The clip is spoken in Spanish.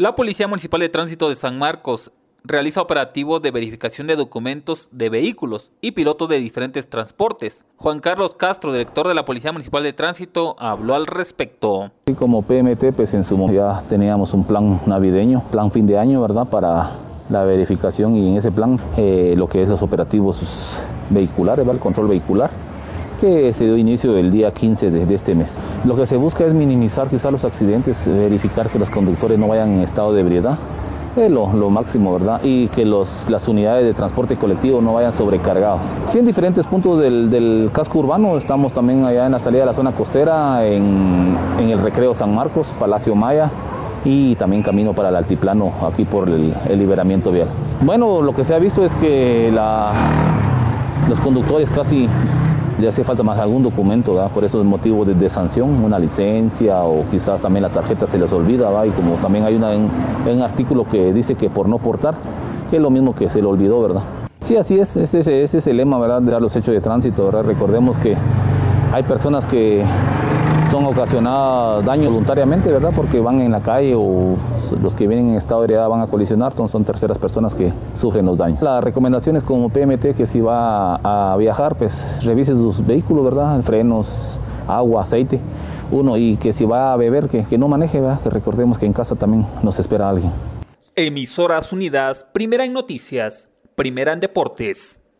La Policía Municipal de Tránsito de San Marcos realiza operativos de verificación de documentos de vehículos y pilotos de diferentes transportes. Juan Carlos Castro, director de la Policía Municipal de Tránsito, habló al respecto. Y como PMT, pues en su ya teníamos un plan navideño, plan fin de año, ¿verdad? Para la verificación y en ese plan eh, lo que es los operativos vehiculares, ¿verdad? el control vehicular que se dio inicio el día 15 de, este mes. Lo que se busca es minimizar quizás los accidentes, verificar que los conductores no vayan en estado de ebriedad, es lo, lo, máximo, ¿verdad? Y que los, las unidades de transporte colectivo no vayan sobrecargados. Sí, en diferentes puntos del, del, casco urbano, estamos también allá en la salida de la zona costera, en, en el Recreo San Marcos, Palacio Maya, y también camino para el altiplano aquí por el, el, liberamiento vial. Bueno, lo que se ha visto es que la, los conductores casi le hace falta más algún documento, ¿verdad? por esos motivos de, de, sanción, una licencia o quizás también la tarjeta se les olvida, ¿verdad? y como también hay un artículo que dice que por no portar, que es lo mismo que se le olvidó, ¿verdad? Sí, así es, ese, ese es el lema, ¿verdad? De los hechos de tránsito, ¿verdad? Recordemos que hay personas que son ocasionadas daño voluntariamente, ¿verdad? Porque van en la calle o los que vienen en estado de heredad van a colisionar, son, son terceras personas que sufren los daños. La recomendación es como PMT que si va a viajar, pues revise sus vehículos, ¿verdad? Frenos, agua, aceite, uno, y que si va a beber, que, que no maneje, ¿verdad? Que recordemos que en casa también nos espera alguien. Emisoras Unidas, primera en noticias, primera en deportes.